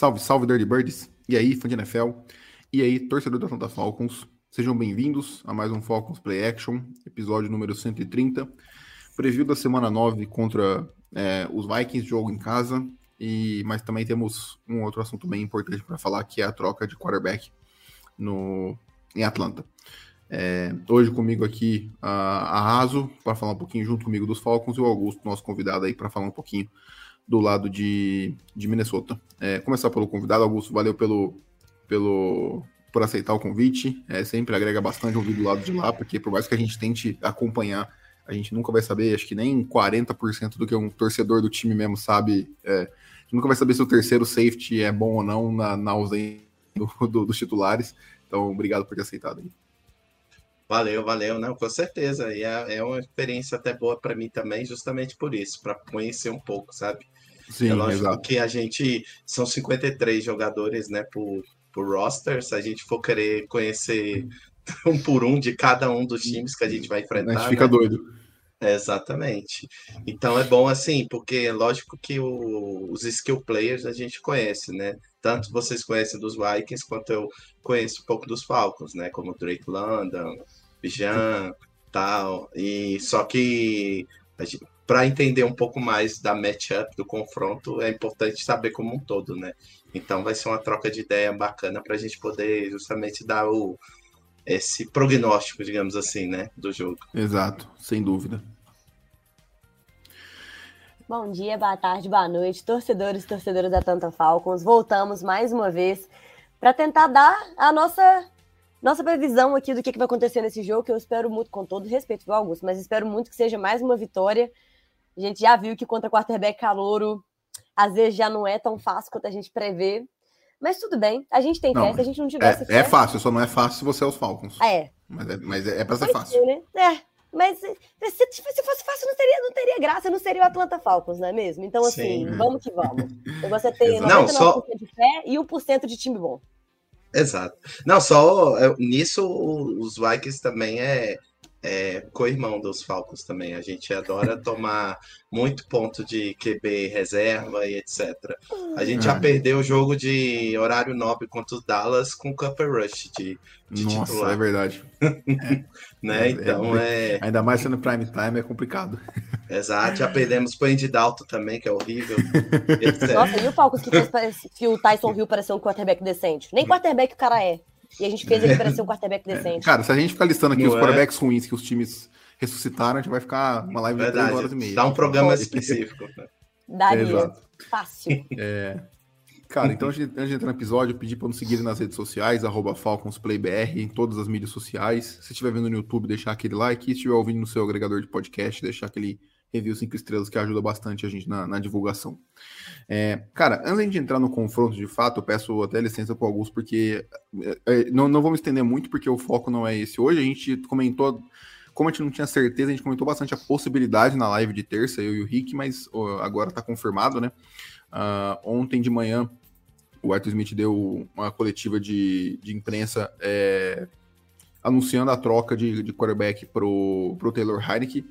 Salve, salve, Dirty Birds. E aí, fã de NFL. E aí, torcedor da Atlanta Falcons. Sejam bem-vindos a mais um Falcons Play Action, episódio número 130. Preview da semana 9 contra é, os Vikings, jogo em casa. E, mas também temos um outro assunto bem importante para falar, que é a troca de quarterback no, em Atlanta. É, hoje comigo aqui a, Raso, para falar um pouquinho junto comigo dos Falcons, e o Augusto, nosso convidado aí, para falar um pouquinho do lado de, de Minnesota. É, começar pelo convidado, Augusto, valeu pelo, pelo por aceitar o convite. É, sempre agrega bastante ouvir do lado de lá, porque por mais que a gente tente acompanhar, a gente nunca vai saber, acho que nem 40% do que um torcedor do time mesmo sabe. É, nunca vai saber se o terceiro safety é bom ou não na, na ausência do, do, dos titulares. Então, obrigado por ter aceitado aí. Valeu, valeu, não, com certeza. E é, é uma experiência até boa para mim também, justamente por isso, para conhecer um pouco, sabe? Sim, é lógico exato. que a gente são 53 jogadores, né, por, por roster. Se a gente for querer conhecer um por um de cada um dos times que a gente vai enfrentar, A gente fica né? doido. Exatamente. Então é bom assim, porque é lógico que o- os skill players a gente conhece, né? Tanto vocês conhecem dos Vikings, quanto eu conheço um pouco dos Falcons, né? Como Drake London, Bijan, tal. E só que para entender um pouco mais da matchup, do confronto, é importante saber como um todo, né? Então vai ser uma troca de ideia bacana para a gente poder justamente dar o esse prognóstico, digamos assim, né, do jogo. Exato, sem dúvida. Bom dia, boa tarde, boa noite, torcedores e torcedoras da Atlanta Falcons. Voltamos mais uma vez para tentar dar a nossa nossa previsão aqui do que, que vai acontecer nesse jogo, que eu espero muito, com todo respeito, viu, Augusto, mas espero muito que seja mais uma vitória. A gente já viu que contra quarterback calouro, às vezes já não é tão fácil quanto a gente prevê. Mas tudo bem, a gente tem Não, fé, se a gente não tivesse É, fé... é fácil, só não é fácil se você é os Falcons. É, Mas é, mas é, é pra ser fácil. né? É, mas se, se fosse fácil, não teria, não teria graça, não seria o Atlanta Falcons, não é mesmo? Então, assim, Sim. vamos que vamos. O negócio é ter 99% Não, só- de fé e 1% de time bom. Exato. Não, só é, nisso os Vikings também é, é co-irmão dos Falcons também. A gente adora tomar muito ponto de QB reserva e etc. A gente já Ah. perdeu o jogo de horário nobre contra os Dallas com Cooper Rush de, de Nossa, titular, é verdade. né? é- Então é, Ainda mais sendo prime time é complicado. exato. Já perdemos pro Andy Dalton também, que é horrível, etc. Nossa, e o Falcons que fez que o Tyson Hill parecer um quarterback decente? Nem quarterback o cara é. E a gente fez ele parecer um quarterback decente. Cara, se a gente ficar listando aqui Não os é? quarterbacks ruins que os times ressuscitaram, a gente vai ficar uma live de três horas e Verdade. meia. Dá um programa Pode. específico. né? Daria. Exato. Fácil. Cara, então antes de, antes de entrar no episódio, eu pedi para nos seguirem nas redes sociais, arroba FalconsPlayBR, em todas as mídias sociais. Se estiver vendo no YouTube, deixar aquele like. Se estiver ouvindo no seu agregador de podcast, deixar aquele review 5 estrelas que ajuda bastante a gente na, na divulgação. É, cara, antes de entrar no confronto de fato, eu peço até licença para Augusto, porque é, é, não, não vou me estender muito, porque o foco não é esse. Hoje a gente comentou, como a gente não tinha certeza, a gente comentou bastante a possibilidade na live de terça, eu e o Rick, mas ó, agora está confirmado, né? Ah, ontem de manhã, o Arthur Smith deu uma coletiva de, de imprensa é, anunciando a troca de, de quarterback pro, pro Taylor Heineke.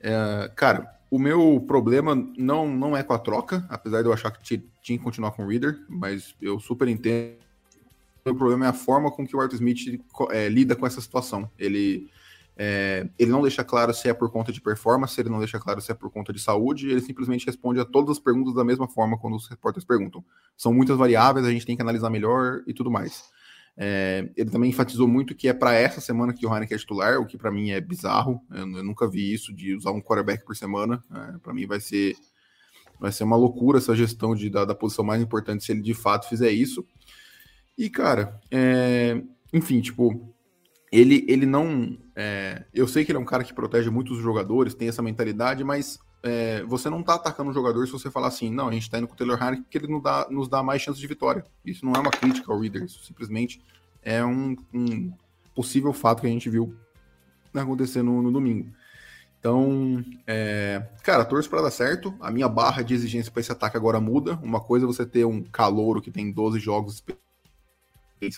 É, cara, o meu problema não, não é com a troca, apesar de eu achar que ti- tinha que continuar com o Reader, mas eu super entendo. O meu problema é a forma com que o Arthur Smith é, lida com essa situação. Ele, é, ele não deixa claro se é por conta de performance, ele não deixa claro se é por conta de saúde, ele simplesmente responde a todas as perguntas da mesma forma quando os repórteres perguntam. São muitas variáveis, a gente tem que analisar melhor e tudo mais. É, ele também enfatizou muito que é para essa semana que o Heineken é titular, o que para mim é bizarro. Eu, eu nunca vi isso de usar um quarterback por semana. É, para mim vai ser vai ser uma loucura essa gestão de, da, da posição mais importante se ele de fato fizer isso. E cara, é, enfim, tipo, ele ele não, é, eu sei que ele é um cara que protege muitos jogadores, tem essa mentalidade, mas é, você não tá atacando o jogador se você falar assim, não, a gente tá indo com o Taylor Heineken porque ele nos dá, nos dá mais chance de vitória. Isso não é uma crítica ao Reader, isso simplesmente é um, um possível fato que a gente viu acontecer no, no domingo. Então, é, cara, torço para dar certo. A minha barra de exigência para esse ataque agora muda. Uma coisa é você ter um calouro que tem 12 jogos,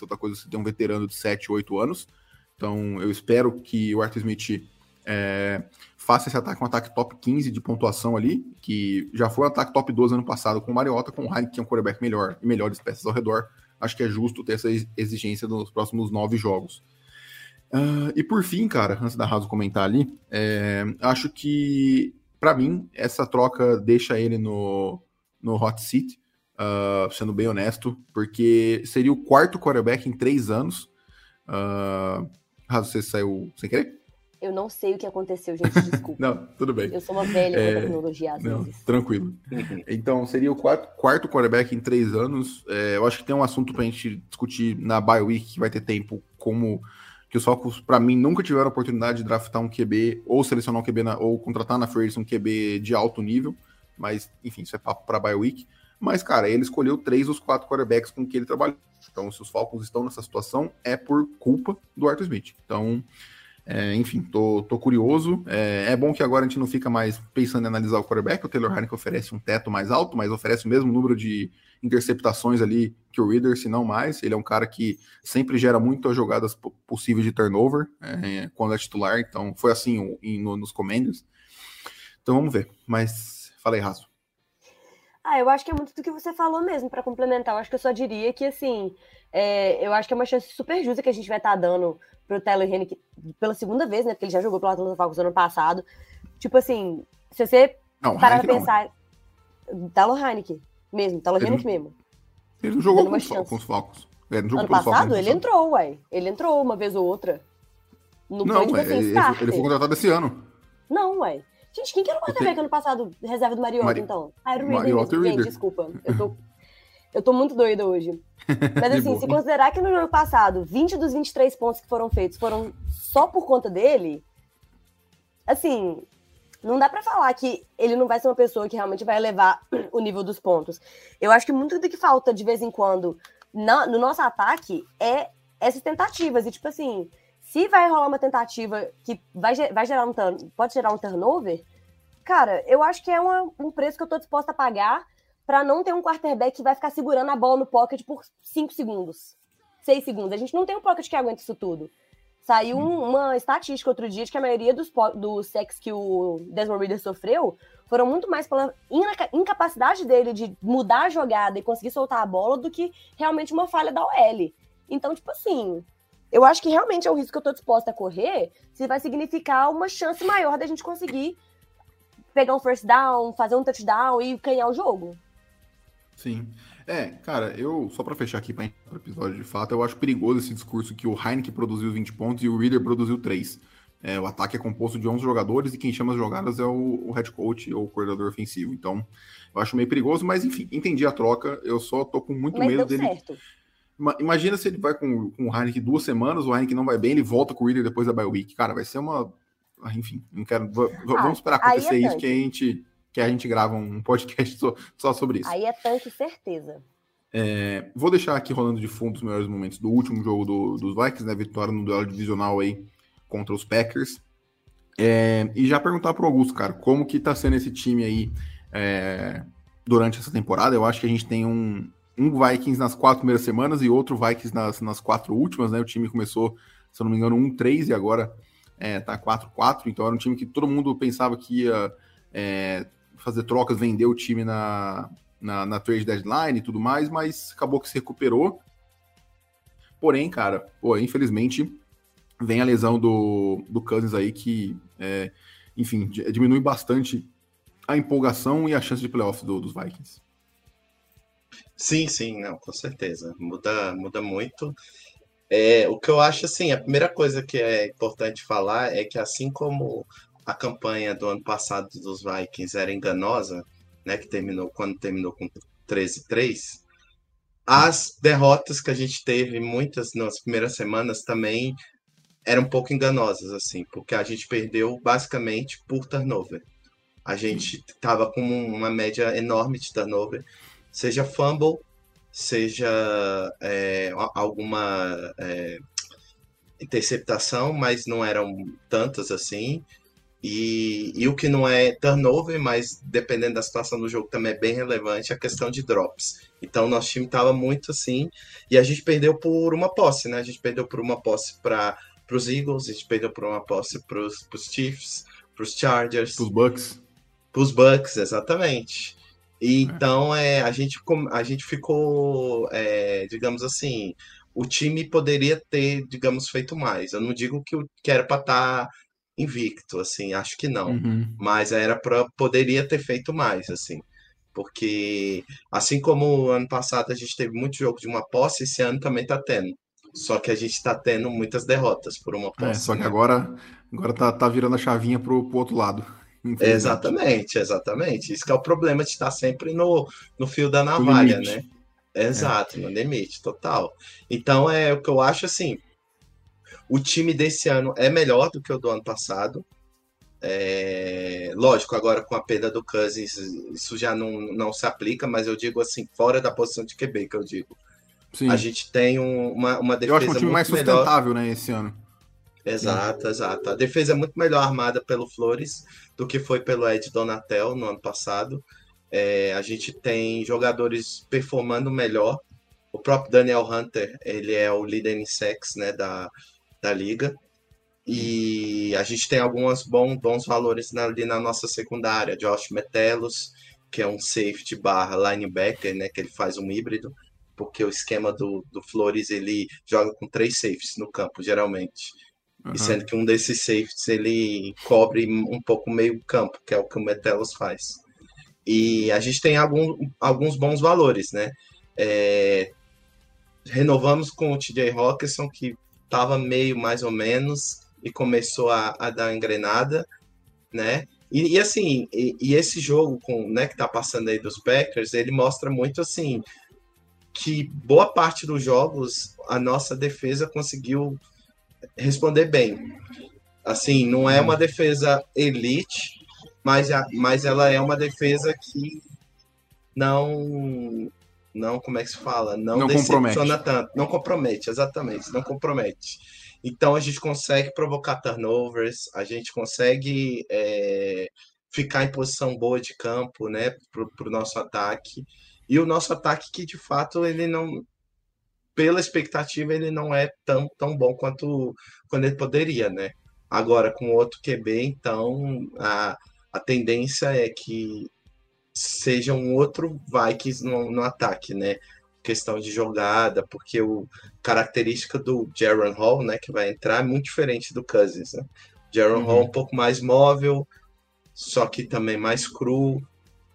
outra coisa é você ter um veterano de 7, 8 anos. Então, eu espero que o Arthur Smith é, faça esse ataque um ataque top 15 de pontuação ali, que já foi um ataque top 12 ano passado com o Mariota, com o Heineken, que é um quarterback melhor e melhores peças ao redor. Acho que é justo ter essa exigência nos próximos nove jogos. Uh, e por fim, cara, antes da Raso comentar ali, é, acho que, para mim, essa troca deixa ele no, no hot seat, uh, sendo bem honesto, porque seria o quarto quarterback em três anos. Uh, Raso, você saiu sem querer? Eu não sei o que aconteceu, gente, desculpa. não, tudo bem. Eu sou uma velha é... com tecnologia às não, vezes. Tranquilo. então, seria o quarto, quarto quarterback em três anos. É, eu acho que tem um assunto pra gente discutir na bye week, que vai ter tempo, como que os Falcons, para mim, nunca tiveram a oportunidade de draftar um QB ou selecionar um QB na, ou contratar na Free um QB de alto nível, mas enfim, isso é papo para bye week. Mas, cara, ele escolheu três dos quatro quarterbacks com que ele trabalhou. Então, se os Falcons estão nessa situação, é por culpa do Arthur Smith. Então, é, enfim, tô, tô curioso. É, é, bom que agora a gente não fica mais pensando em analisar o quarterback. O Taylor Heineken oferece um teto mais alto, mas oferece o mesmo número de interceptações ali que o Reader, se não mais. Ele é um cara que sempre gera muitas jogadas possíveis de turnover é, quando é titular. Então, foi assim em, no, nos Commanders. Então, vamos ver. Mas, falei, Raso. Ah, eu acho que é muito do que você falou mesmo, para complementar. Eu acho que eu só diria que, assim, é, eu acho que é uma chance super justa que a gente vai estar tá dando pro Tyler Hennick pela segunda vez, né? Porque ele já jogou pelo Atlanta Falcons ano passado. Tipo assim, se você não, parar pra pensar. Não. Tyler Heineken mesmo, Tyler Hennick mesmo. Ele não jogou com os, com os, Falcons. Ele ano passado, ele entrou, ué. Ele entrou uma vez ou outra. No não, ué, assim, ele, ele, foi contratado esse ano. Não, ué. Gente, quem que era o quarterback ano passado, reserva do Mariota, Mari... então? Ah, era o Reader mesmo. Gente, desculpa. Eu tô, eu tô muito doida hoje. Mas assim, se considerar que no ano passado, 20 dos 23 pontos que foram feitos foram só por conta dele, assim, não dá para falar que ele não vai ser uma pessoa que realmente vai elevar o nível dos pontos. Eu acho que muito do que falta de vez em quando no nosso ataque é essas tentativas. E, tipo assim, se vai rolar uma tentativa que vai, vai gerar um pode gerar um turnover, cara, eu acho que é uma, um preço que eu tô disposta a pagar para não ter um quarterback que vai ficar segurando a bola no pocket por 5 segundos, 6 segundos. A gente não tem um pocket que aguenta isso tudo. Saiu um, uma estatística outro dia de que a maioria dos, dos sacks que o Desmond Reader sofreu foram muito mais pela incapacidade dele de mudar a jogada e conseguir soltar a bola do que realmente uma falha da OL. Então, tipo assim, eu acho que realmente é um risco que eu tô disposta a correr se vai significar uma chance maior da gente conseguir pegar um first down, fazer um touchdown e ganhar o jogo. Sim. É, cara, eu, só para fechar aqui para o episódio de fato, eu acho perigoso esse discurso que o Heineken produziu 20 pontos e o Reader produziu 3. É, o ataque é composto de 11 jogadores e quem chama as jogadas é o, o head coach ou o coordenador ofensivo. Então, eu acho meio perigoso, mas enfim, entendi a troca. Eu só tô com muito mas medo dele. Certo. Imagina se ele vai com, com o Heineken duas semanas, o Heineken não vai bem, ele volta com o Reader depois da bye week. Cara, vai ser uma. Ah, enfim, não quero. Ah, vamos esperar acontecer é isso que a gente que a gente grava um podcast só, só sobre isso. Aí é tanque, certeza. É, vou deixar aqui rolando de fundo os melhores momentos do último jogo do, dos Vikings, né? Vitória no duelo divisional aí contra os Packers. É, e já perguntar pro Augusto, cara, como que tá sendo esse time aí é, durante essa temporada? Eu acho que a gente tem um, um Vikings nas quatro primeiras semanas e outro Vikings nas, nas quatro últimas, né? O time começou, se eu não me engano, 1-3 e agora é, tá 4-4, então era um time que todo mundo pensava que ia é, fazer trocas, vender o time na, na, na trade deadline e tudo mais, mas acabou que se recuperou. Porém, cara, pô, infelizmente vem a lesão do, do Cousins aí que, é, enfim, diminui bastante a empolgação e a chance de playoff do, dos Vikings. Sim, sim, não, com certeza. Muda, muda muito. É, o que eu acho assim, a primeira coisa que é importante falar é que assim como a campanha do ano passado dos Vikings era enganosa, né, que terminou quando terminou com 13-3, as derrotas que a gente teve, muitas nas primeiras semanas também eram um pouco enganosas, assim, porque a gente perdeu basicamente por turnover. A gente tava com uma média enorme de turnover, seja fumble, seja é, alguma é, interceptação, mas não eram tantas assim. E, e o que não é turnover, mas dependendo da situação do jogo também é bem relevante, é a questão de drops. Então, nosso time estava muito assim, e a gente perdeu por uma posse, né? A gente perdeu por uma posse para os Eagles, a gente perdeu por uma posse para os Chiefs, para os Chargers. Para os Bucks. Para os Bucks, exatamente. E, então, é, a, gente, a gente ficou, é, digamos assim, o time poderia ter, digamos, feito mais. Eu não digo que, que era para estar tá invicto, assim, acho que não. Uhum. Mas era para poderia ter feito mais, assim. Porque assim como ano passado a gente teve muito jogo de uma posse, esse ano também tá tendo. Só que a gente está tendo muitas derrotas por uma é, posse. É, só que né? agora, agora tá, tá virando a chavinha pro, pro outro lado. Exatamente, exatamente. Isso que é o problema de estar sempre no, no fio da navalha, né? Exato, é. no limite, total. Então é o que eu acho assim. O time desse ano é melhor do que o do ano passado. É, lógico, agora com a perda do Cousins, isso já não, não se aplica, mas eu digo assim, fora da posição de QB, que eu digo. Sim. A gente tem um, uma, uma defesa. Eu acho um time mais sustentável, melhor. né, esse ano. Exato, exato. A defesa é muito melhor armada pelo Flores do que foi pelo Ed Donatel no ano passado. É, a gente tem jogadores performando melhor. O próprio Daniel Hunter, ele é o líder em sex né, da, da liga. E a gente tem alguns bons, bons valores ali na nossa secundária. Josh Metelos, que é um safety barra linebacker, né, que ele faz um híbrido, porque o esquema do, do Flores ele joga com três safeties no campo, geralmente. Uhum. E sendo que um desses safeties ele cobre um pouco meio campo, que é o que o Metelos faz. E a gente tem algum, alguns bons valores, né? É, renovamos com o TJ Rockerson, que estava meio mais ou menos, e começou a, a dar engrenada, né? E, e assim, e, e, esse jogo com, né, que tá passando aí dos Packers, ele mostra muito assim que boa parte dos jogos a nossa defesa conseguiu responder bem. Assim, não é uma defesa elite, mas, a, mas ela é uma defesa que não não como é que se fala não, não decepciona compromete. tanto não compromete exatamente não compromete então a gente consegue provocar turnovers, a gente consegue é, ficar em posição boa de campo, né, para o nosso ataque. E o nosso ataque que de fato ele não, pela expectativa, ele não é tão, tão bom quanto quando ele poderia, né? Agora com outro QB, então a, a tendência é que seja um outro Vikings no, no ataque, né? questão de jogada, porque o característica do Jaron Hall, né, que vai entrar, é muito diferente do Cousins, né? Jaron uhum. Hall um pouco mais móvel, só que também mais cru.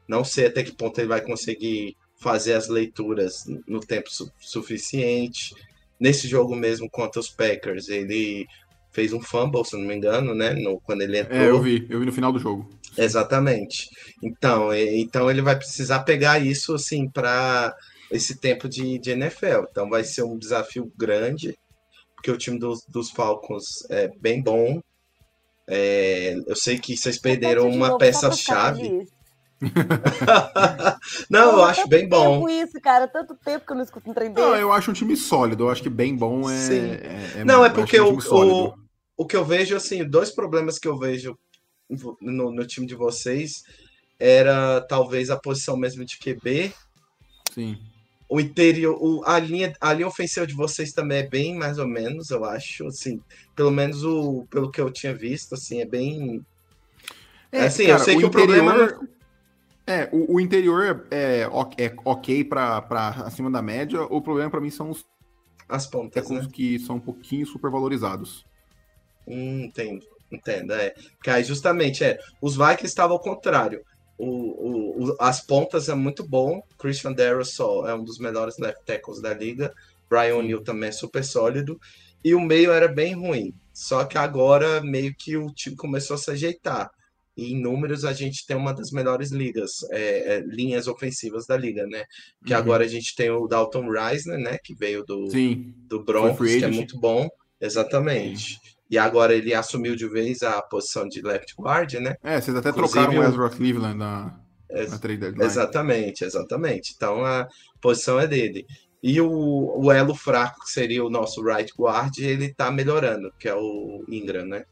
Não sei até que ponto ele vai conseguir fazer as leituras no tempo su suficiente. Nesse jogo mesmo contra os Packers, ele fez um fumble, se não me engano, né? No, quando ele entrou. É, eu vi, eu vi no final do jogo. Exatamente. Então, então ele vai precisar pegar isso assim para esse tempo de, de NFL. Então vai ser um desafio grande, porque o time dos, dos Falcons é bem bom. É, eu sei que vocês perderam uma peça-chave. não, eu acho bem bom. isso, cara. Tanto tempo que eu não escuto um trem desse. Não, eu acho um time sólido. Eu acho que bem bom é. Sim. é, é não, é porque um o, o, o que eu vejo, assim, dois problemas que eu vejo no, no time de vocês era talvez a posição mesmo de QB. Sim o interior, o, a, linha, a linha ofensiva de vocês também é bem mais ou menos, eu acho, assim, pelo menos o, pelo que eu tinha visto, assim, é bem... É, assim, cara, eu sei que o, interior, problema... É, o, o interior é, é ok para acima da média, o problema para mim são os as pontas, né? que são um pouquinho supervalorizados. Hum, entendo, entendo, é. Porque aí justamente, é, os Vikings estavam ao contrário o, o, as pontas é muito bom. Christian Darrell é um dos melhores left tackles da liga. Brian O'Neill também é super sólido. E o meio era bem ruim. Só que agora meio que o time começou a se ajeitar. E em números a gente tem uma das melhores ligas, é, é, linhas ofensivas da liga, né? Que uhum. agora a gente tem o Dalton Reisner, né? Que veio do, Sim. do Broncos, que é muito bom. Exatamente. E agora ele assumiu de vez a posição de left guard, né? É, vocês até Inclusive, trocaram o o- Ezra Cleveland na, Ex- na trade deadline. Exatamente, exatamente. Então a posição é dele. E o, o elo fraco, que seria o nosso right guard, ele tá melhorando, que é o Ingram, né?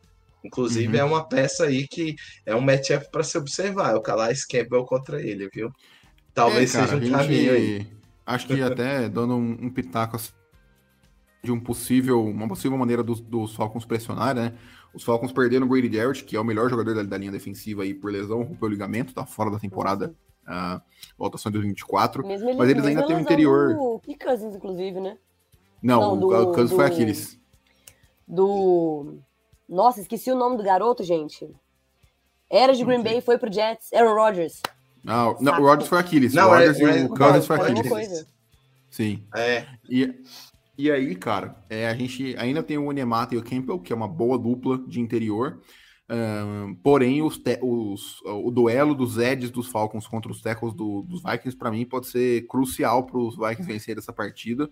Inclusive, Uhum. é uma peça aí que é um matchup para se observar. É o Calais Campbell contra ele, viu? Talvez É, cara, seja um caminho aí. Acho que até dando um, um pitaco assim, de um possível, uma possível maneira dos, dos Falcons pressionar, né? Os Falcons perderam o Brady Jarrett, que é o melhor jogador da, da linha defensiva aí por lesão, rompeu o ligamento, tá fora da temporada, a votação de 2024. Mesmo ele, Mas eles ainda têm o interior. do Kirk Cousins, inclusive, né? Não, Não, o do- Cousins foi do- Aquiles. Do. Nossa, esqueci o nome do garoto, gente. Era de Green Não. Bay, foi pro Jets. Aaron Rodgers. Ah, não, o Rodgers foi Aquiles. Não, o Rodgers é- e é- o Cousins foi é- Aquiles. Sim. É, E, e aí, cara, é, a gente ainda tem o Onemata e o Campbell, que é uma boa dupla de interior. Ahn, porém, os te- os- o duelo dos Eds dos Falcons contra os tackles do- dos Vikings, para mim, pode ser crucial para os Vikings vencerem essa partida.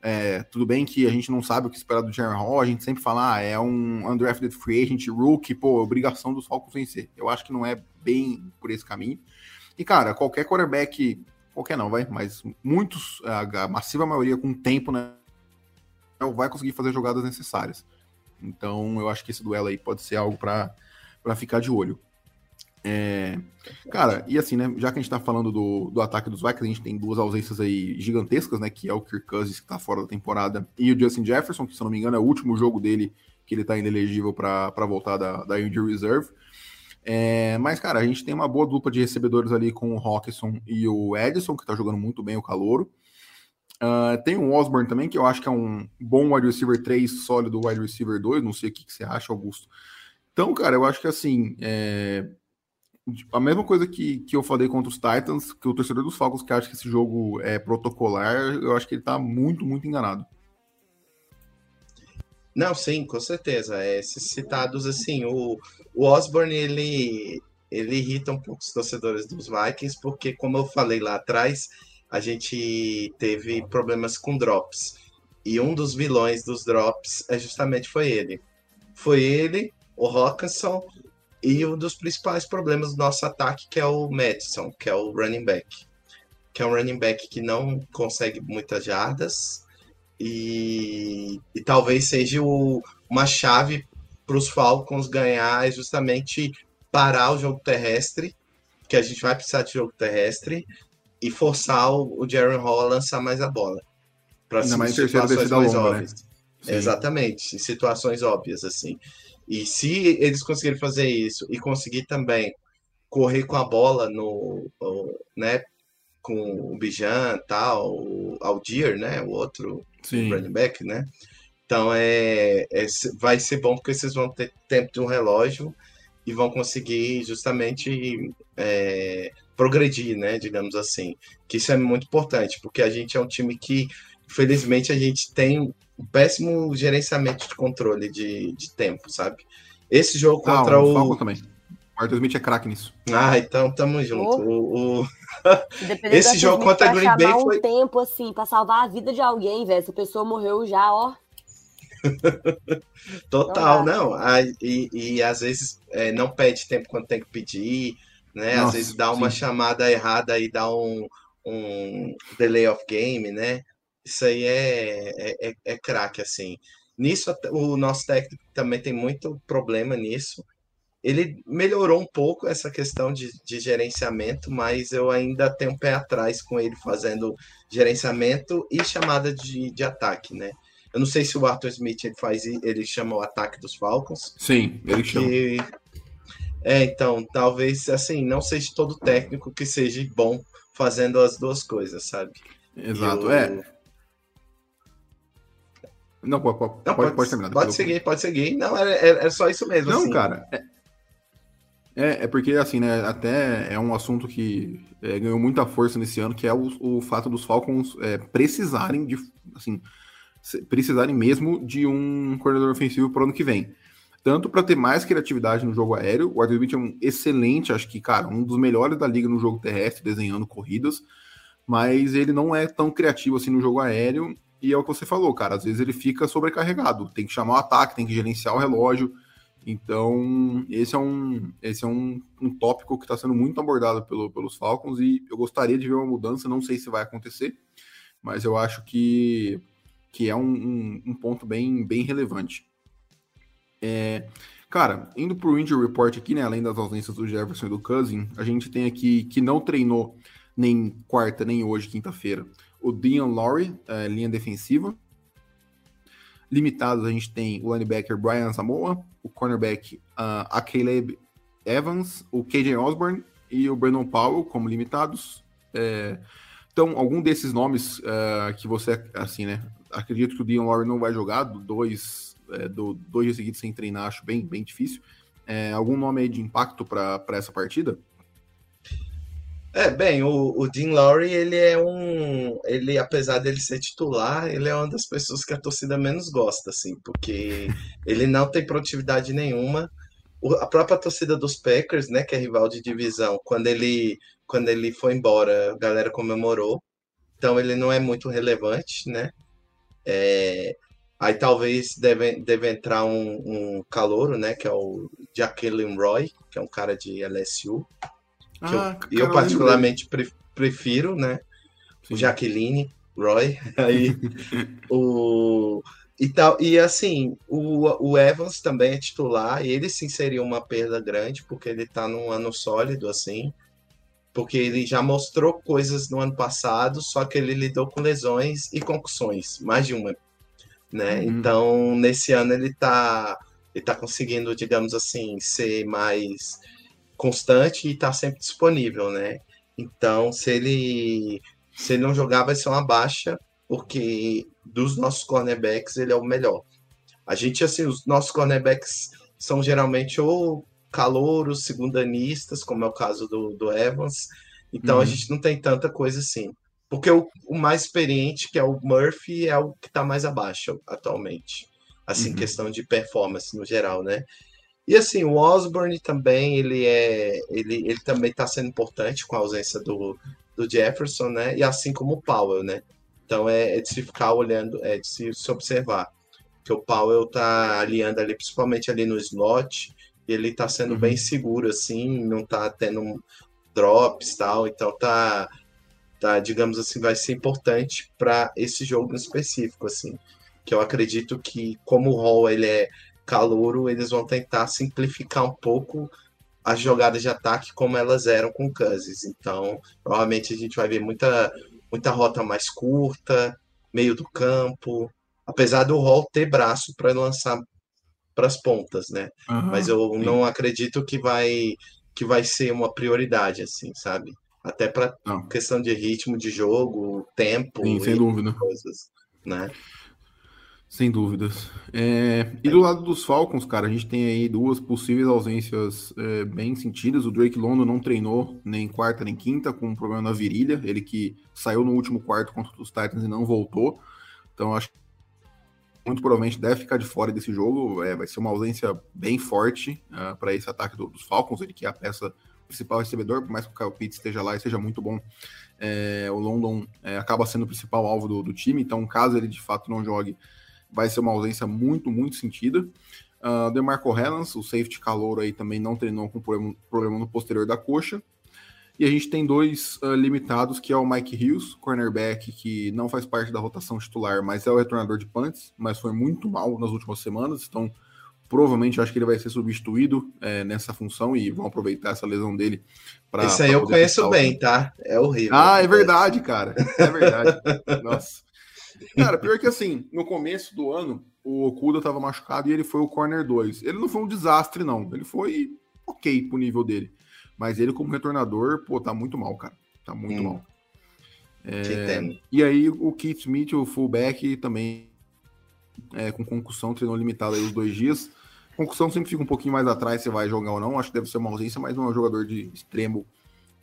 É, tudo bem que a gente não sabe o que esperar do Jaron Hall, a gente sempre fala, ah, é um undrafted free agent rookie, pô, obrigação dos Falcons vencer. Eu acho que não é bem por esse caminho. E, cara, qualquer quarterback, qualquer não, vai, mas muitos, a, a massiva maioria com tempo, né, vai conseguir fazer jogadas necessárias. Então, eu acho que esse duelo aí pode ser algo para ficar de olho. É, cara, e assim, né? Já que a gente tá falando do, do ataque dos Vikings, a gente tem duas ausências aí gigantescas, né? Que é o Kirk Cousins, que tá fora da temporada, e o Justin Jefferson, que se não me engano é o último jogo dele que ele tá inelegível para voltar da, da Injury Reserve. É, mas, cara, a gente tem uma boa dupla de recebedores ali com o Hawkinson e o Edison, que tá jogando muito bem o calouro. Ah, tem o Osborne também, que eu acho que é um bom wide receiver 3, sólido wide receiver 2. Não sei o que, que você acha, Augusto. Então, cara, eu acho que assim. é, A mesma coisa que, que eu falei contra os Titans, que o torcedor dos Falcons que acha que esse jogo é protocolar, eu acho que ele tá muito, muito enganado. Não, sim, com certeza. É, esses citados, assim, o, o Osborne, ele, ele irrita um pouco os torcedores dos Vikings, porque, como eu falei lá atrás, a gente teve problemas com drops. E um dos vilões dos drops é justamente foi ele. Foi ele, o Hawkinson, e um dos principais problemas do nosso ataque, que é o Madison, que é o running back. Que é um running back que não consegue muitas jardas, e, e talvez seja o- uma chave para os Falcons ganhar é justamente parar o jogo terrestre, que a gente vai precisar de jogo terrestre, e forçar o, o Jaron Hall a lançar mais a bola. Para Ainda mais longa, né? óbvias. Sim. Exatamente, em situações óbvias, assim. E se eles conseguirem fazer isso e conseguir também correr com a bola no, né, com o Bijan tal, o Aldir, né, o outro Sim. running back, né? Então é, é- vai ser bom porque vocês vão ter tempo de um relógio e vão conseguir justamente é, progredir, né? Digamos assim. Que isso é muito importante, porque a gente é um time que, felizmente, a gente tem um péssimo gerenciamento de controle de, de tempo, sabe? Esse jogo Ah, contra o o. Falcons também. O Arthur Smith é craque nisso. Ah, então tamo junto. Oh. O, o- Esse jogo Smith contra pra Green Bay chamar um foi- tempo, assim, pra salvar a vida de alguém, velho. Essa pessoa morreu já, ó. Total, Não não. A- e, e às vezes é, não pede tempo quando tem que pedir, né? às Nossa, vezes dá uma sim. chamada errada e dá um, um delay of game, né? Isso aí é, é, é, é craque, assim. Nisso, o nosso técnico também tem muito problema nisso. Ele melhorou um pouco essa questão de, de gerenciamento, mas eu ainda tenho um pé atrás com ele fazendo gerenciamento e chamada de, de ataque, né? Eu não sei se o Arthur Smith ele faz, ele chama o ataque dos Falcons, Sim, ele chama. é, então, talvez assim, não seja todo técnico que seja bom fazendo as duas coisas, sabe? Exato. E o- É. Não, pode, pode, Não, pode, pode terminar. Pode depois eu- seguir, pode seguir. Não, era, era, era só isso mesmo. Não, assim. cara. É, é, é porque, assim, né? Até é um assunto que é, ganhou muita força nesse ano, que é o, o fato dos Falcons é, precisarem de. Assim, precisarem mesmo de um coordenador ofensivo para o ano que vem. Tanto para ter mais criatividade no jogo aéreo, o Arthur Smith é um excelente, acho que, cara, um dos melhores da liga no jogo terrestre, desenhando corridas, mas ele não é tão criativo assim no jogo aéreo. E é o que você falou, cara. Às vezes ele fica sobrecarregado, tem que chamar o ataque, tem que gerenciar o relógio. Então, esse é um, esse é um, um tópico que está sendo muito abordado pelo, pelos Falcons e eu gostaria de ver uma mudança. Não sei se vai acontecer, mas eu acho que, que é um, um, um ponto bem, bem relevante. É, cara, indo para o injury report aqui, né, além das ausências do Jefferson e do Cousin, a gente tem aqui que não treinou nem quarta, nem hoje, quinta-feira, o Dean Lowry, é, linha defensiva. Limitados, a gente tem o linebacker Brian Samoa, o cornerback uh, a Caleb Evans, o KJ Osborne e o Brandon Powell como limitados. É, então, algum desses nomes uh, que você, assim, né? Acredito que o Dean Lowry não vai jogar, dois, é, do, dois dias seguidos sem treinar, acho bem, bem difícil. É, algum nome aí de impacto para essa partida? É, bem, o, o Dean Lowry, ele é um. Ele, apesar dele ser titular, ele é uma das pessoas que a torcida menos gosta, assim, porque ele não tem produtividade nenhuma. O, a própria torcida dos Packers, né, que é rival de divisão, quando ele, quando ele foi embora, a galera comemorou. Então ele não é muito relevante, né? É, aí talvez deve, deve entrar um, um calouro, né, que é o Jacqueline Roy, que é um cara de LSU ah, eu, eu, particularmente prefiro, né? Sim. O Jaqueline, Roy, aí o e tal. E assim, o, o Evans também é titular, e ele sim seria uma perda grande, porque ele tá num ano sólido, assim. Porque ele já mostrou coisas no ano passado, só que ele lidou com lesões e concussões, mais de uma. Né? Uhum. Então, nesse ano ele tá, ele tá conseguindo, digamos assim, ser mais constante e está sempre disponível, né? Então, se ele se ele não jogar, vai ser uma baixa, porque dos nossos cornerbacks ele é o melhor. A gente, assim, os nossos cornerbacks são geralmente ou calouros, segundanistas, como é o caso do, do Evans. Então uhum. a gente não tem tanta coisa assim. Porque o, o, mais experiente, que é o Murphy, é o que está mais abaixo atualmente. Assim, uhum. questão de performance no geral, né? E assim, o Osborne também, ele é. Ele, ele também está sendo importante com a ausência do, do Jefferson, né? E assim como o Powell, né? Então é, é de se ficar olhando, é de se, se observar. Que o Powell tá aliando ali, principalmente ali no slot, e ele tá sendo uhum. bem seguro, assim, não tá tendo drops tal, então tá, tá, digamos assim, vai ser importante para esse jogo específico, assim. Que eu acredito que, como o Hall ele é calouro, eles vão tentar simplificar um pouco as jogadas de ataque como elas eram com Cousins. Então, provavelmente a gente vai ver muita, muita rota mais curta, meio do campo, apesar do Hall ter braço para lançar para as pontas, né? Uhum, Mas eu sim. não acredito que vai que vai ser uma prioridade assim, sabe? Até para questão de ritmo de jogo, tempo, sim, sem dúvida. coisas, né? Sem dúvidas. É, e do lado dos Falcons, cara, a gente tem aí duas possíveis ausências é, bem sentidas. O Drake London não treinou nem quarta nem quinta, com um problema na virilha. Ele que saiu no último quarto contra os Titans e não voltou. Então, acho que muito provavelmente deve ficar de fora desse jogo. É, vai ser uma ausência bem forte uh, para esse ataque do, dos Falcons. Ele que é a peça principal recebedor, por mais que o Kyle Pitts esteja lá e seja muito bom. É, o London é, acaba sendo o principal alvo do, do time. Então, caso ele de fato não jogue vai ser uma ausência muito, muito sentida. Uh, Demarco Hellens, o safety calor aí também não treinou com problema, problema no posterior da coxa. E a gente tem dois uh, limitados, que é o Mike Hughes, cornerback, que não faz parte da rotação titular, mas é o retornador de punts, mas foi muito mal nas últimas semanas, então provavelmente acho que ele vai ser substituído é, nessa função e vão aproveitar essa lesão dele para. Isso aí eu conheço bem, tá? É horrível. Ah, é verdade, cara. É verdade. Nossa. Cara, pior que assim, no começo do ano, o Okuda tava machucado e ele foi o corner 2. Ele não foi um desastre, não. Ele foi ok pro nível dele. Mas ele, como retornador, pô, tá muito mal, cara. Tá muito hum. mal. É, e aí o Keith Smith, o fullback, também é, com concussão, treinou limitado aí os dois dias. Concussão sempre fica um pouquinho mais atrás se vai jogar ou não. Acho que deve ser uma ausência, mas não é um jogador de extremo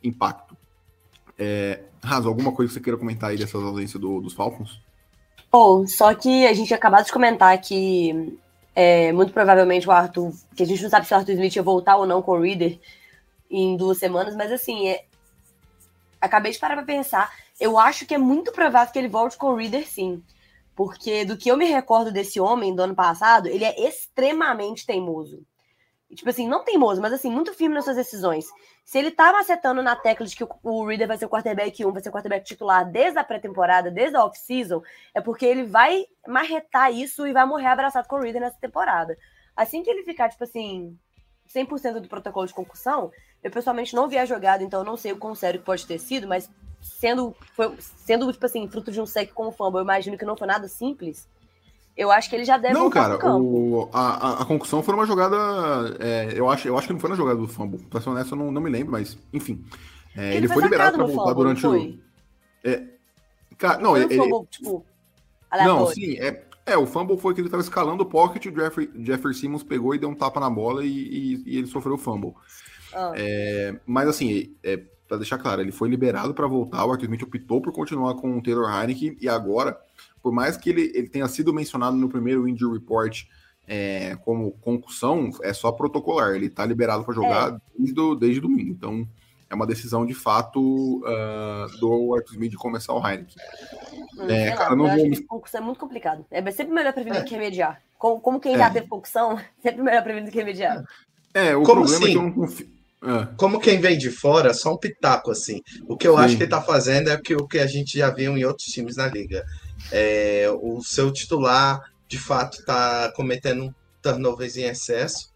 impacto. É, Raso, alguma coisa que você queira comentar aí dessas ausências do, dos Falcons? Bom, só que a gente acabou de comentar que é, muito provavelmente o Arthur, que a gente não sabe se o Arthur Smith ia voltar ou não com o Reader em duas semanas, mas assim, é, acabei de parar pra pensar. Eu acho que é muito provável que ele volte com o Reader sim. Porque do que eu me recordo desse homem do ano passado, ele é extremamente teimoso. Tipo assim, não teimoso, mas assim, muito firme nas suas decisões. Se ele tava acertando na tecla de que o Reader vai ser o quarterback 1, vai ser o quarterback titular desde a pré-temporada, desde a off-season, é porque ele vai marretar isso e vai morrer abraçado com o Reader nessa temporada. Assim que ele ficar, tipo assim, 100% do protocolo de concussão, eu pessoalmente não vi a jogada, então eu não sei o quão sério que pode ter sido, mas sendo, foi, sendo tipo assim, fruto de um sec com o fumble, eu imagino que não foi nada simples eu acho que ele já deve Não, cara, o, a, a, concussão foi uma jogada. É, eu, acho, eu acho que não foi na jogada do fumble. Pra ser honesto, eu não, não me lembro, mas, enfim. É, ele, ele foi liberado pra voltar fumble, durante o. É, cara, não, ele, fumble, tipo, não, sim, é, é, o fumble foi que ele tava escalando o pocket, o Jeffrey, Jeffrey Simmons pegou e deu um tapa na bola e, e, e ele sofreu o fumble. Ah. É, mas assim, é, pra deixar claro, ele foi liberado para voltar, o Arthur Smith optou por continuar com o Taylor Heineken e agora por mais que ele, ele tenha sido mencionado no primeiro injury report é, como concussão, é só protocolar. Ele está liberado para jogar é. desde, desde domingo. Então, é uma decisão de fato uh, do Arthur Smith de começar o Heineken. Hum, é, cara, lá, não vou... que concussão é muito complicado. É sempre melhor prevenir é. do que remediar. Como, como quem já é. teve concussão, sempre melhor prevenir do que remediar. É, o como problema assim? é que eu não confio. É. Como quem vem de fora, só um pitaco assim. O que eu Sim. acho que ele tá fazendo é que, o que a gente já viu em outros times na liga. É, o seu titular, de fato, está cometendo turnovers em excesso,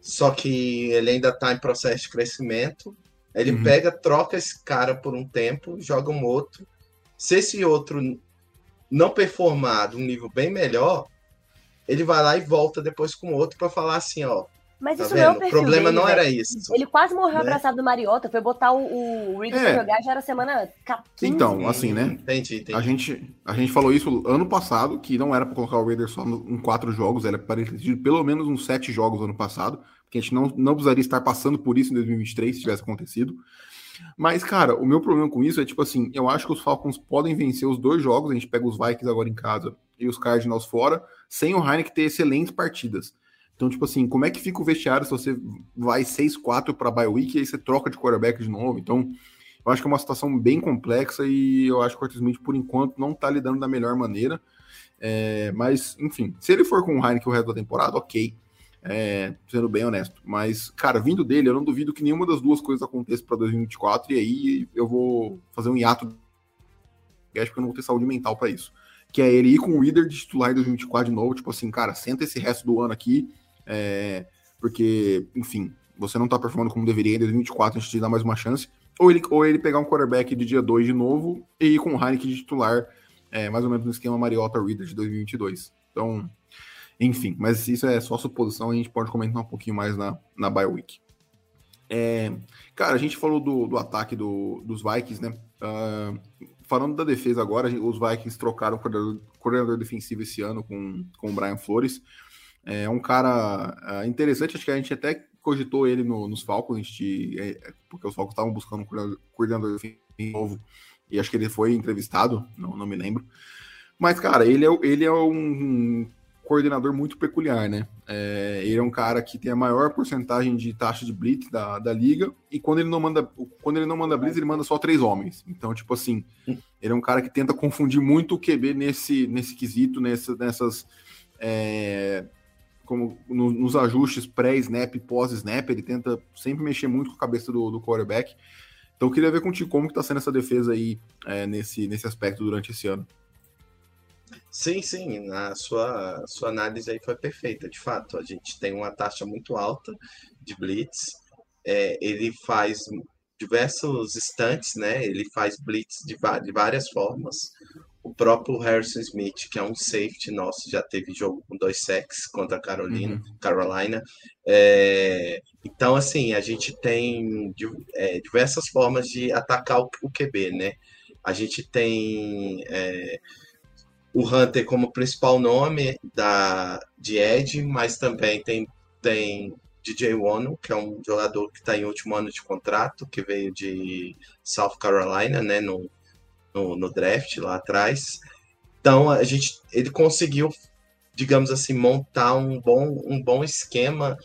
só que ele ainda está em processo de crescimento. Ele uhum. pega, troca esse cara por um tempo, joga um outro. Se esse outro não performar de um nível bem melhor, ele vai lá e volta depois com outro para falar assim, ó, mas tá isso vendo? não é o perfil problema dele, não era isso. Ele quase morreu né? abraçado do Mariota, foi botar o, o Reed é. pra jogar, já era semana 14. Então, assim, né? Entendi, entendi. A gente, a gente falou isso ano passado, que não era para colocar o Raiders só no, em quatro jogos, era para ter pelo menos uns sete jogos ano passado, porque a gente não, não precisaria estar passando por isso em 2023 se tivesse acontecido. Mas, cara, o meu problema com isso é tipo assim: eu acho que os Falcons podem vencer os dois jogos. A gente pega os Vikings agora em casa e os Cardinals fora, sem o Heineken ter excelentes partidas. Então, tipo assim, como é que fica o vestiário se você vai 6-4 para week e aí você troca de quarterback de novo? Então, eu acho que é uma situação bem complexa e eu acho que o Smith, por enquanto, não tá lidando da melhor maneira. É, mas, enfim, se ele for com o Heineken o resto da temporada, ok. É, sendo bem honesto. Mas, cara, vindo dele, eu não duvido que nenhuma das duas coisas aconteça para 2024 e aí eu vou fazer um hiato. Acho que eu não vou ter saúde mental para isso. Que é ele ir com o líder de titular em 2024 de novo, tipo assim, cara, senta esse resto do ano aqui é, porque, enfim, você não tá performando como deveria em 2024, a gente te dá mais uma chance. Ou ele, ou ele pegar um quarterback de dia 2 de novo e ir com o Heineken de titular, é, mais ou menos no esquema Mariota Reader de 2022. Então, enfim, mas isso é só suposição, a gente pode comentar um pouquinho mais na, na bye week. É, cara, a gente falou do, do ataque do, dos Vikings, né? Uh, falando da defesa agora, os Vikings trocaram o coordenador, coordenador defensivo esse ano com, com o Brian Flores. É um cara é, interessante, acho que a gente até cogitou ele no, nos Falcons, a gente, é, porque os Falcons estavam buscando um coordenador novo, e acho que ele foi entrevistado, não, não me lembro. Mas, cara, ele é, ele é um coordenador muito peculiar, né? É, ele é um cara que tem a maior porcentagem de taxa de blitz da, da liga, e quando ele não manda quando ele não manda blitz, ele manda só três homens. Então, tipo assim, ele é um cara que tenta confundir muito o QB nesse, nesse quesito, nessa, nessas. É, como no, nos ajustes pré-snap e pós-snap, ele tenta sempre mexer muito com a cabeça do, do quarterback. Então eu queria ver contigo como que tá sendo essa defesa aí é, nesse, nesse aspecto durante esse ano. Sim, sim, a sua, sua análise aí foi perfeita, de fato. A gente tem uma taxa muito alta de blitz, é, ele faz diversos instantes, né? Ele faz blitz de, de várias formas. O próprio Harrison Smith, que é um safety nosso, já teve jogo com dois sacks contra a Carolina. Uhum. Carolina. É, então, assim, a gente tem é, diversas formas de atacar o, o, QB, né? A gente tem é, o Hunter como principal nome da, de Ed, mas também tem, tem DJ Wano, que é um jogador que está em último ano de contrato, que veio de South Carolina, né, no, no, no, draft lá atrás. Então a gente, ele conseguiu, digamos assim, montar um bom, um bom esquema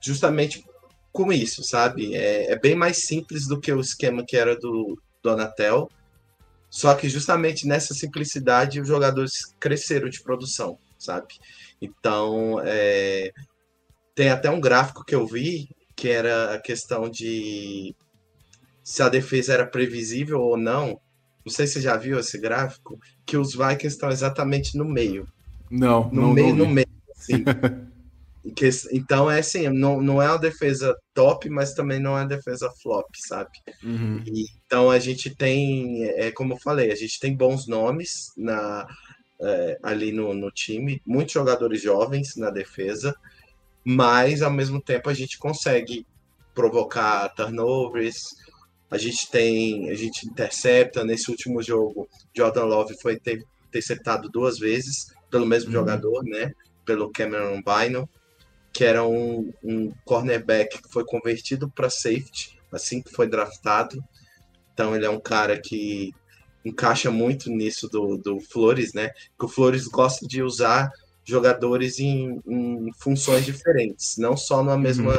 justamente com isso, sabe? É, é bem mais simples do que o esquema que era do Donatel. Só que justamente nessa simplicidade os jogadores cresceram de produção, sabe? Então, é... tem até um gráfico que eu vi que era a questão de se a defesa era previsível ou não. Não sei se você já viu esse gráfico, que os Vikings estão exatamente no meio. Não, no não, meio, no meio. Assim. que, então é assim, não, não é uma defesa top, mas também não é uma defesa flop, sabe? Uhum. E, então a gente tem, é como eu falei, a gente tem bons nomes na é, ali no, no time, muitos jogadores jovens na defesa, mas ao mesmo tempo a gente consegue provocar turnovers, a gente tem, a gente intercepta. Nesse último jogo, Jordan Love foi ter, interceptado duas vezes pelo mesmo uhum. jogador, né? Pelo Cameron Bynum, que era um, um cornerback que foi convertido para safety assim que foi draftado. Então ele é um cara que encaixa muito nisso do, do Flores, né? Que o Flores gosta de usar jogadores em, em funções diferentes, não só numa mesma,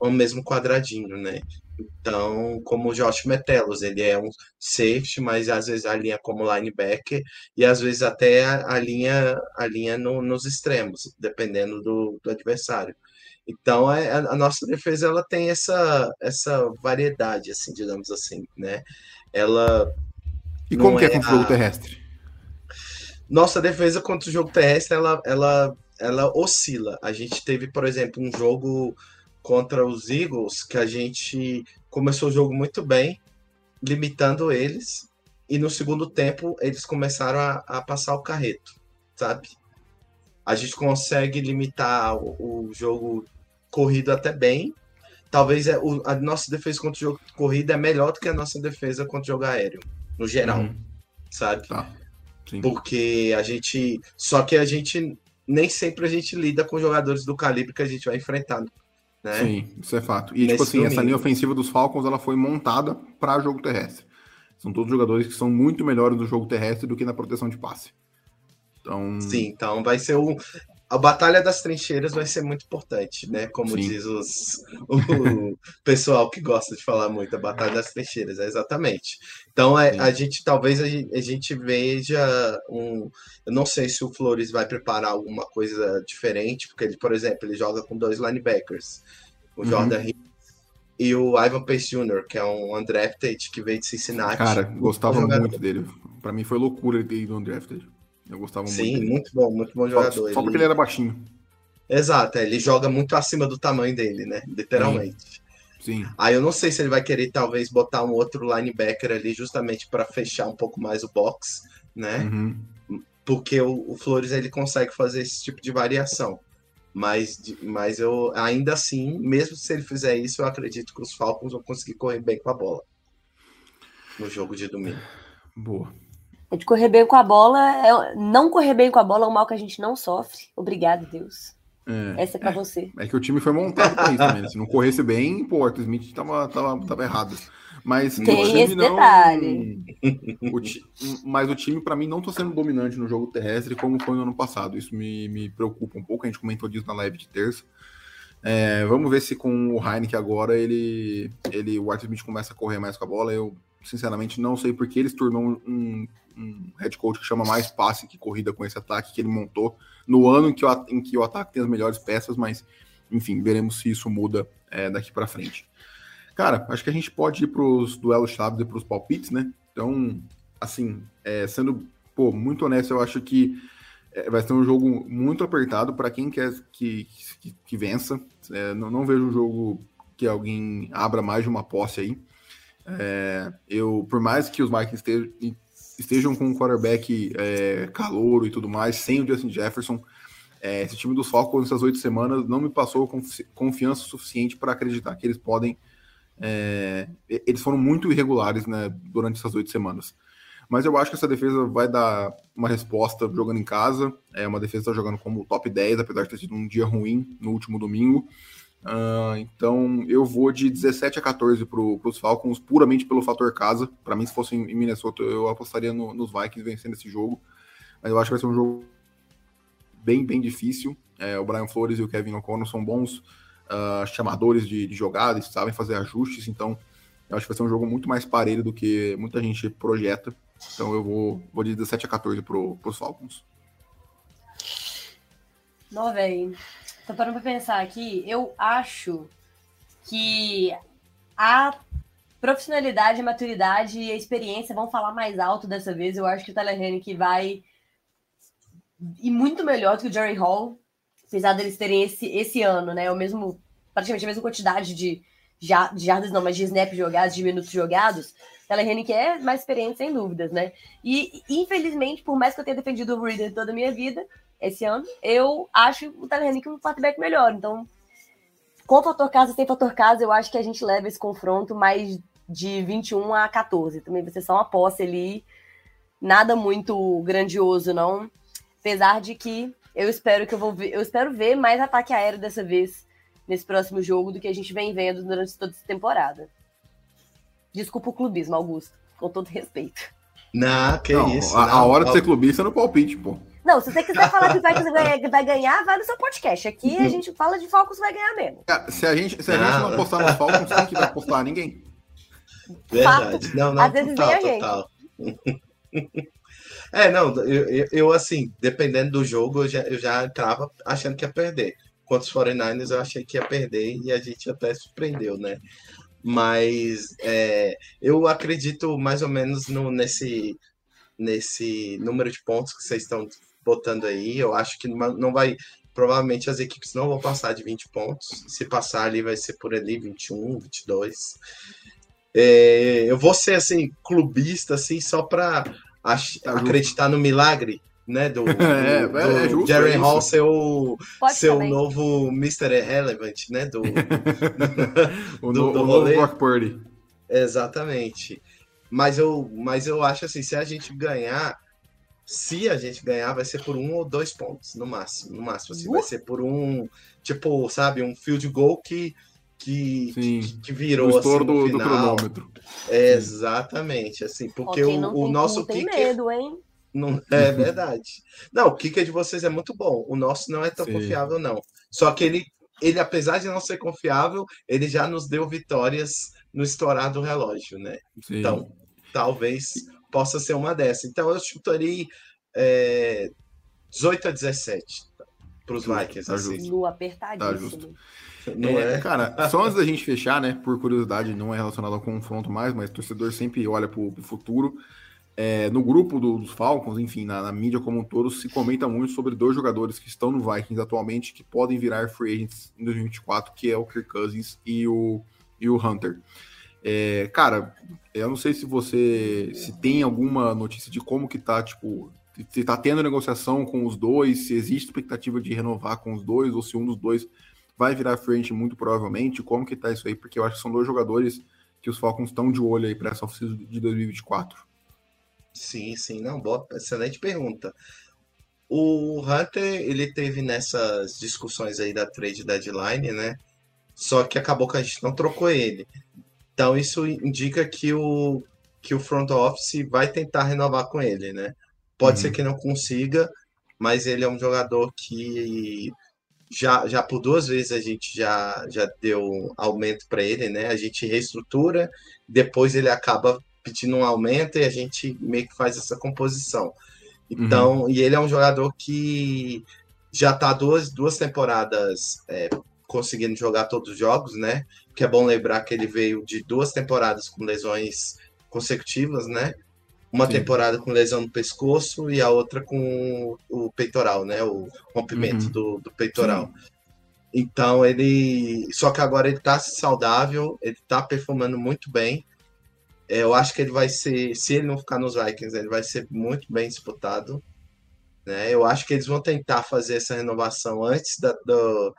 uhum. no mesmo quadradinho, né? Então, como o Josh Metelos, ele é um safety, mas às vezes a linha como linebacker e às vezes até a, a linha, a linha no, nos extremos, dependendo do, do adversário. Então, a, é, a, nossa defesa ela tem essa, essa variedade, assim, digamos assim, né? Ela e como que é, é contra o jogo terrestre? Nossa defesa contra o jogo terrestre, ela, ela, ela oscila. A gente teve, por exemplo, um jogo contra os Eagles, que a gente começou o jogo muito bem, limitando eles, e no segundo tempo eles começaram a, a passar o carreto, sabe? A gente consegue limitar o, o jogo corrido até bem. Talvez é, o, a nossa defesa contra o jogo corrido é melhor do que a nossa defesa contra o jogo aéreo, no geral, uhum. sabe? Tá. Porque a gente. Só que a gente. Nem sempre a gente lida com jogadores do calibre que a gente vai enfrentando né? Sim, isso é fato. E, Nesse tipo assim, domingo. essa linha ofensiva dos Falcons ela foi montada para jogo terrestre. São todos jogadores que são muito melhores no jogo terrestre do que na proteção de passe. Então... Sim, então vai ser um. A batalha das trincheiras vai ser muito importante, né? Como Sim. diz os, o pessoal que gosta de falar muito, a batalha das trincheiras, é exatamente. Então é, a gente talvez a gente, a gente veja um. Eu não sei se o Flores vai preparar alguma coisa diferente, porque ele, por exemplo, ele joga com dois linebackers, o uhum. Jordan e o Ivan Pace Jr., que é um undrafted que veio de Cincinnati. Cara, gostava muito dele. Para mim foi loucura ele ter ido undrafted. Eu gostava Sim, muito. Sim, muito bom, muito bom jogador. Só, só porque ele era baixinho. Exato, é, ele joga muito acima do tamanho dele, né? Literalmente. Sim. Aí eu não sei se ele vai querer talvez botar um outro linebacker ali justamente para fechar um pouco mais o box, né? Uhum. Porque o, o, Flores ele consegue fazer esse tipo de variação. Mas, mas eu ainda assim, mesmo se ele fizer isso, eu acredito que os Falcons vão conseguir correr bem com a bola no jogo de domingo. Boa. É de correr bem com a bola, é, não correr bem com a bola é um mal que a gente não sofre. Obrigado, Deus. É, Essa é pra você. É que o time foi montado pra isso também. Né? Se não corresse bem, pô, o Arthur Smith tava, tava, tava errado. Mas Tem o time esse não. Detalhe. O ti... Mas o time, para mim, não tá sendo dominante no jogo terrestre como foi no ano passado. Isso me, me preocupa um pouco. A gente comentou disso na live de terça. É, vamos ver se com o Heineken agora ele, ele, o Arthur Smith começa a correr mais com a bola. Eu, sinceramente, não sei porque ele se tornou um, um head coach que chama mais passe que corrida com esse ataque que ele montou no ano em que o, em que o ataque tem as melhores peças, mas enfim, veremos se isso muda é, daqui para frente. Cara, acho que a gente pode ir para os duelos chaves e para os palpites, né? Então, assim, é, sendo pô, muito honesto, eu acho que é, vai ser um jogo muito apertado para quem quer que, que, que vença. É, não, não, vejo um jogo que alguém abra mais de uma posse aí. É, eu, por mais que os Vikings estejam, com um quarterback é, calouro e tudo mais, sem o Justin Jefferson, é, esse time dos Falcons nessas oito semanas não me passou confi confiança suficiente para acreditar que eles podem. É, eles foram muito irregulares né, durante essas oito semanas. Mas eu acho que essa defesa vai dar uma resposta jogando em casa. É uma defesa está jogando como top 10, apesar de ter sido um dia ruim no último domingo. Uh, então eu vou de 17 a 14 para os Falcons, puramente pelo fator casa. Para mim, se fosse em Minnesota, eu apostaria no, nos Vikings vencendo esse jogo. Mas eu acho que vai ser um jogo bem, bem difícil. É, o Brian Flores e o Kevin O'Connor são bons uh, chamadores de, de jogadas, sabem fazer ajustes. Então eu acho que vai ser um jogo muito mais parelho do que muita gente projeta. Então eu vou, vou de 17 a 14 pro, pros Falcons. Não, velho. Tô parando pra pensar aqui. Eu acho que a profissionalidade, a maturidade e a experiência vão falar mais alto dessa vez. Eu acho que o Tyler vai ir muito melhor do que o Jerry Hall, apesar deles terem esse, esse ano, né? O mesmo, praticamente a mesma quantidade de, de jardas, não, mas de snap jogados, de minutos jogados. Tyler que é mais experiente, sem dúvidas, né? E, infelizmente, por mais que eu tenha defendido o Reader toda a minha vida, esse ano, eu acho o Tyler Henry um quarterback melhor. Então, com fator casa e sem fator casa, eu acho que a gente leva esse confronto mais de 21 a 14. Também vai ser só uma posse ali, nada muito grandioso, não. Apesar de que eu espero que eu vou ver, eu espero ver mais ataque aéreo dessa vez nesse próximo jogo do que a gente vem vendo durante toda essa temporada. Desculpa o clubismo, Augusto, com todo respeito. Não, que não, isso. A, não, a hora não. de ser clubista é no palpite, pô. Não, se você quiser falar que vai, vai ganhar, vai no seu podcast. Aqui a gente fala de Falcons vai ganhar mesmo. Se a gente, se a gente não apostar no Falcons, quem que vai apostar? Ninguém. Verdade. Não, não, Às vezes total, vem a total. gente. É, não, eu, eu, assim, dependendo do jogo, eu já, eu já entrava achando que ia perder. Contra os 49ers, eu achei que ia perder e a gente até surpreendeu, né? Mas é, eu acredito mais ou menos no, nesse, nesse número de pontos que vocês estão botando aí. Eu acho que não vai. Provavelmente as equipes não vão passar de 20 pontos. Se passar ali, vai ser por ali 21, 22. É, eu vou ser assim, clubista, assim, só para tá acreditar no milagre. Né, do, é, do, é, é Jerry é Hall ser o, ser o novo Mr. Irrelevant, né? Do, o, do, do o novo Purdy. Exatamente. Mas eu, mas eu acho assim, se a gente ganhar, se a gente ganhar, vai ser por um ou dois pontos, no máximo. No máximo, assim, uh! vai ser por um, tipo, sabe, um field goal que, que, que, que, virou o assim, do, do, cronômetro. É, exatamente, assim, porque o, o nosso não tem medo, hein? Não, é verdade. Não, o kicker de vocês é muito bom. O nosso não é tão Sim. confiável, não. Só que ele, ele, apesar de não ser confiável, ele já nos deu vitórias no estourar do relógio, né? Sim. Então, talvez possa ser uma dessas. Então eu chutaria é, 18 a 17 para os Vikings. Tá assim. No apertadíssimo. Tá Não é, é, Cara, só antes da gente fechar, né? Por curiosidade, não é relacionado ao confronto mais, mas o torcedor sempre olha para o futuro. É, no grupo do, dos Falcons, enfim, na, na, mídia como um todo, se comenta muito sobre dois jogadores que estão no Vikings atualmente que podem virar free agents em 2024, que é o Kirk Cousins e o, e o Hunter. É, cara, eu não sei se você se tem alguma notícia de como que tá, tipo, se tá tendo negociação com os dois, se existe expectativa de renovar com os dois, ou se um dos dois vai virar frente muito provavelmente, como que tá isso aí, porque eu acho que são dois jogadores que os Falcons estão de olho aí para essa oficina de 2024. Sim, sim, não, boa, excelente pergunta. O Hunter, ele teve nessas discussões aí da trade deadline, né? Só que acabou que a gente não trocou ele. Então isso indica que o, que o front office vai tentar renovar com ele, né? Pode uhum. ser que não consiga, mas ele é um jogador que já, já por duas vezes a gente já, já deu aumento para ele, né? A gente reestrutura, depois ele acaba pedindo um aumento e a gente meio que faz essa composição. Então, uhum. e ele é um jogador que já está duas, duas temporadas é, conseguindo jogar todos os jogos, né? Que é bom lembrar que ele veio de duas temporadas com lesões consecutivas, né? Uma Sim. temporada com lesão no pescoço e a outra com o peitoral, né? O rompimento uhum. do, do, peitoral. Sim. Então ele. Só que agora ele tá saudável, ele tá performando muito bem. É, eu acho que ele vai ser. Se ele não ficar nos Vikings, ele vai ser muito bem disputado. Né? Eu acho que eles vão tentar fazer essa renovação antes da, do,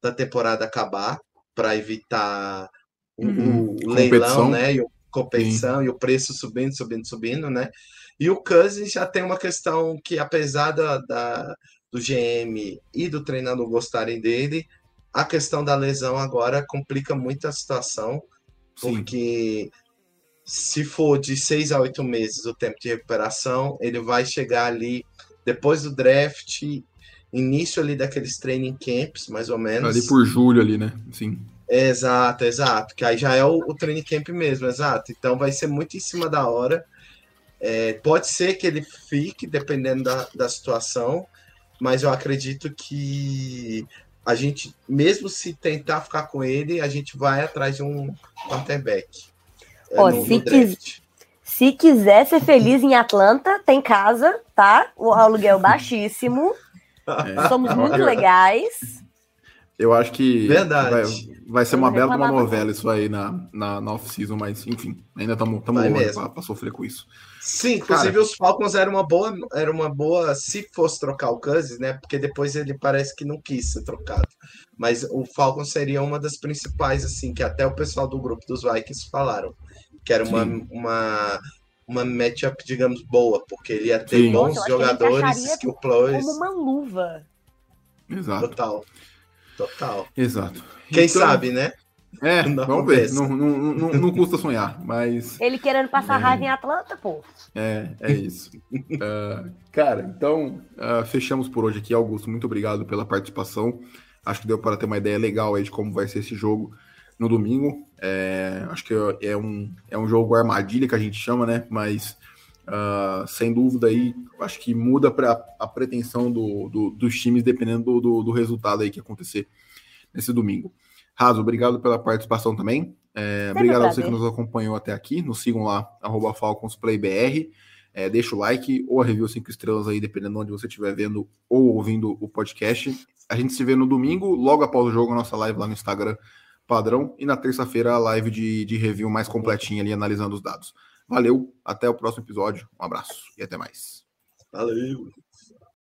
da temporada acabar para evitar uhum. o, o leilão, né? E a competição Sim. e o preço subindo, subindo, subindo, né? E o Cousins já tem uma questão que, apesar da, da, do GM e do treinador gostarem dele, a questão da lesão agora complica muito a situação, Sim. porque se for de seis a oito meses o tempo de recuperação, ele vai chegar ali depois do draft início ali daqueles training camps, mais ou menos. Ali por julho ali, né? Sim. Exato, exato. Que aí já é o, o training camp mesmo, exato. Então vai ser muito em cima da hora. É, pode ser que ele fique, dependendo da, da situação, mas eu acredito que a gente, mesmo se tentar ficar com ele, a gente vai atrás de um quarterback. É, Ó, no, se, no quis, se quiser ser feliz em Atlanta, tem casa, tá? O aluguel baixíssimo. É. Somos muito legais. Eu acho que Verdade. vai, vai ser uma bela uma novela isso aí na, na, na off-season, mas enfim, ainda estamos para sofrer com isso. Sim, inclusive Cara, os Falcons era uma boa, era uma boa se fosse trocar o Cousins, né? Porque depois ele parece que não quis ser trocado. Mas o Falcons seria uma das principais, assim, que até o pessoal do grupo dos Vikings falaram, que era uma, uma, uma matchup, digamos, boa, porque ele ia ter Sim. bons Nossa, jogadores, skill players. Como uma luva. Exato. Total. Total. Exato. Quem então, sabe, né? É, vamos ver. Não, não, não, não, custa sonhar, mas. Ele querendo passar é... raiva em Atlanta, pô. É, é isso. uh, cara, então, uh, fechamos por hoje aqui. Augusto, muito obrigado pela participação. Acho que deu para ter uma ideia legal aí de como vai ser esse jogo no domingo. É, acho que é um, é um jogo armadilha que a gente chama, né? Mas uh, sem dúvida aí, acho que muda para a pretensão do, do, dos times dependendo do, do, resultado aí que acontecer nesse domingo. Raso, obrigado pela participação também. É, obrigado a você que nos acompanhou até aqui. Nos sigam lá, FalconsPlayBR. É, deixa o like ou a review 5 estrelas aí, dependendo de onde você estiver vendo ou ouvindo o podcast. A gente se vê no domingo, logo após o jogo, a nossa live lá no Instagram padrão. E na terça-feira, a live de, de review mais completinha ali, analisando os dados. Valeu, até o próximo episódio. Um abraço e até mais. Valeu.